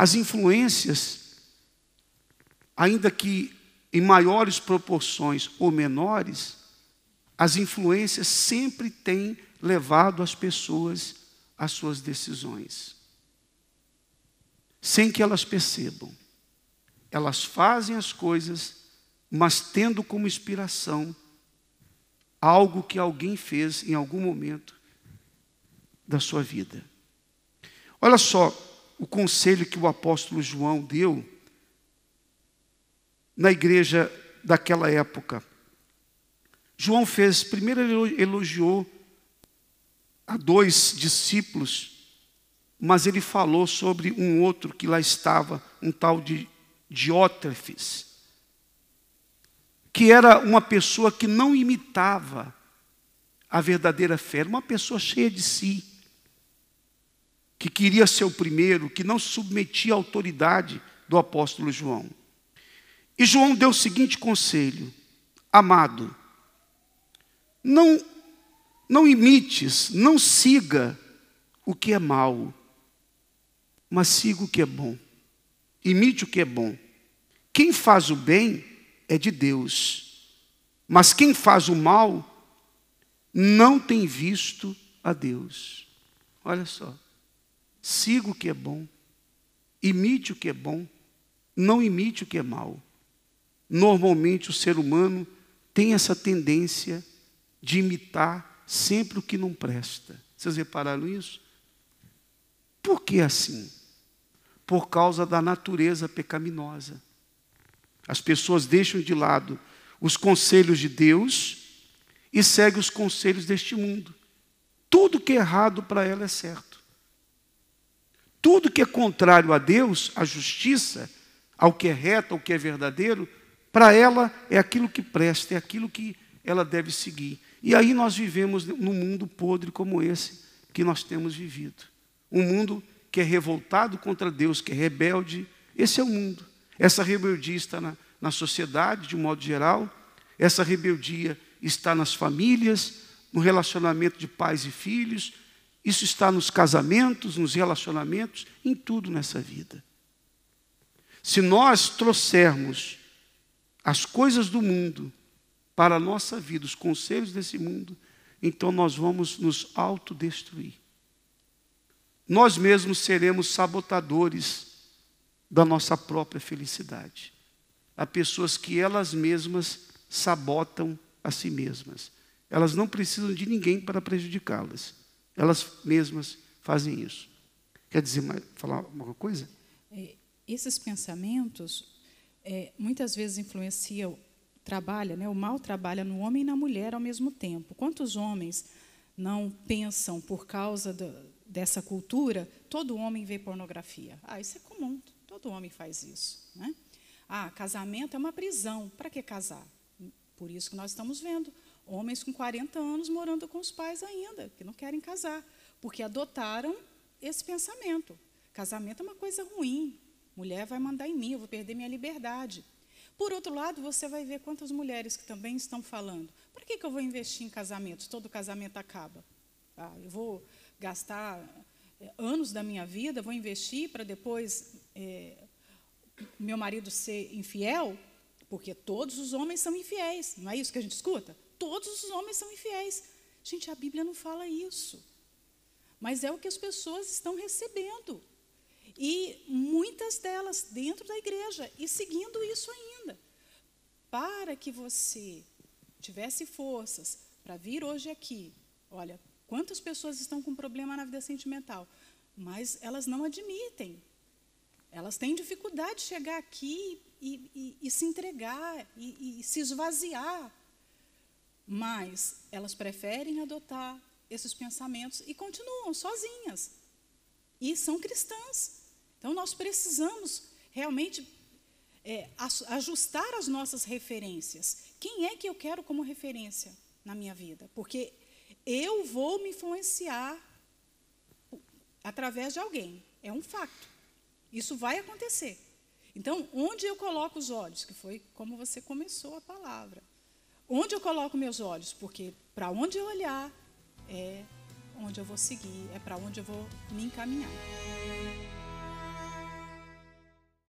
As influências, ainda que em maiores proporções ou menores, as influências sempre têm levado as pessoas às suas decisões. Sem que elas percebam. Elas fazem as coisas, mas tendo como inspiração algo que alguém fez em algum momento da sua vida. Olha só o conselho que o apóstolo João deu na igreja daquela época. João fez, primeiro ele elogiou a dois discípulos, mas ele falou sobre um outro que lá estava, um tal de Diótrefes que era uma pessoa que não imitava a verdadeira fé, uma pessoa cheia de si, que queria ser o primeiro, que não submetia à autoridade do apóstolo João. E João deu o seguinte conselho: amado, não, não imites, não siga o que é mal, mas siga o que é bom. Imite o que é bom. Quem faz o bem é de Deus. Mas quem faz o mal não tem visto a Deus. Olha só. Siga o que é bom. Imite o que é bom. Não imite o que é mal. Normalmente o ser humano tem essa tendência de imitar sempre o que não presta. Vocês repararam isso? Por que assim? Por causa da natureza pecaminosa. As pessoas deixam de lado os conselhos de Deus e seguem os conselhos deste mundo. Tudo que é errado para ela é certo. Tudo que é contrário a Deus, à justiça, ao que é reto, ao que é verdadeiro, para ela é aquilo que presta, é aquilo que ela deve seguir. E aí nós vivemos num mundo podre como esse que nós temos vivido. Um mundo que é revoltado contra Deus, que é rebelde. Esse é o mundo. Essa rebeldia está na, na sociedade, de um modo geral, essa rebeldia está nas famílias, no relacionamento de pais e filhos, isso está nos casamentos, nos relacionamentos, em tudo nessa vida. Se nós trouxermos as coisas do mundo para a nossa vida, os conselhos desse mundo, então nós vamos nos autodestruir. Nós mesmos seremos sabotadores da nossa própria felicidade. Há pessoas que elas mesmas sabotam a si mesmas. Elas não precisam de ninguém para prejudicá-las. Elas mesmas fazem isso. Quer dizer, falar alguma coisa? É, esses pensamentos é, muitas vezes influenciam, trabalha, né? O mal trabalha no homem e na mulher ao mesmo tempo. Quantos homens não pensam por causa do, dessa cultura? Todo homem vê pornografia. Ah, isso é comum. Todo homem faz isso. Né? Ah, casamento é uma prisão. Para que casar? Por isso que nós estamos vendo homens com 40 anos morando com os pais ainda, que não querem casar, porque adotaram esse pensamento. Casamento é uma coisa ruim. Mulher vai mandar em mim, eu vou perder minha liberdade. Por outro lado, você vai ver quantas mulheres que também estão falando: para que, que eu vou investir em casamento? Todo casamento acaba. Ah, eu vou gastar eh, anos da minha vida, vou investir para depois é, meu marido ser infiel, porque todos os homens são infiéis, não é isso que a gente escuta? Todos os homens são infiéis. Gente, a Bíblia não fala isso. Mas é o que as pessoas estão recebendo. E muitas delas dentro da igreja e seguindo isso ainda. Para que você tivesse forças para vir hoje aqui, olha, quantas pessoas estão com problema na vida sentimental, mas elas não admitem elas têm dificuldade de chegar aqui e, e, e se entregar e, e se esvaziar. Mas elas preferem adotar esses pensamentos e continuam sozinhas. E são cristãs. Então nós precisamos realmente é, ajustar as nossas referências. Quem é que eu quero como referência na minha vida? Porque eu vou me influenciar através de alguém. É um facto. Isso vai acontecer. Então, onde eu coloco os olhos? Que foi como você começou a palavra. Onde eu coloco meus olhos? Porque para onde eu olhar é onde eu vou seguir, é para onde eu vou me encaminhar.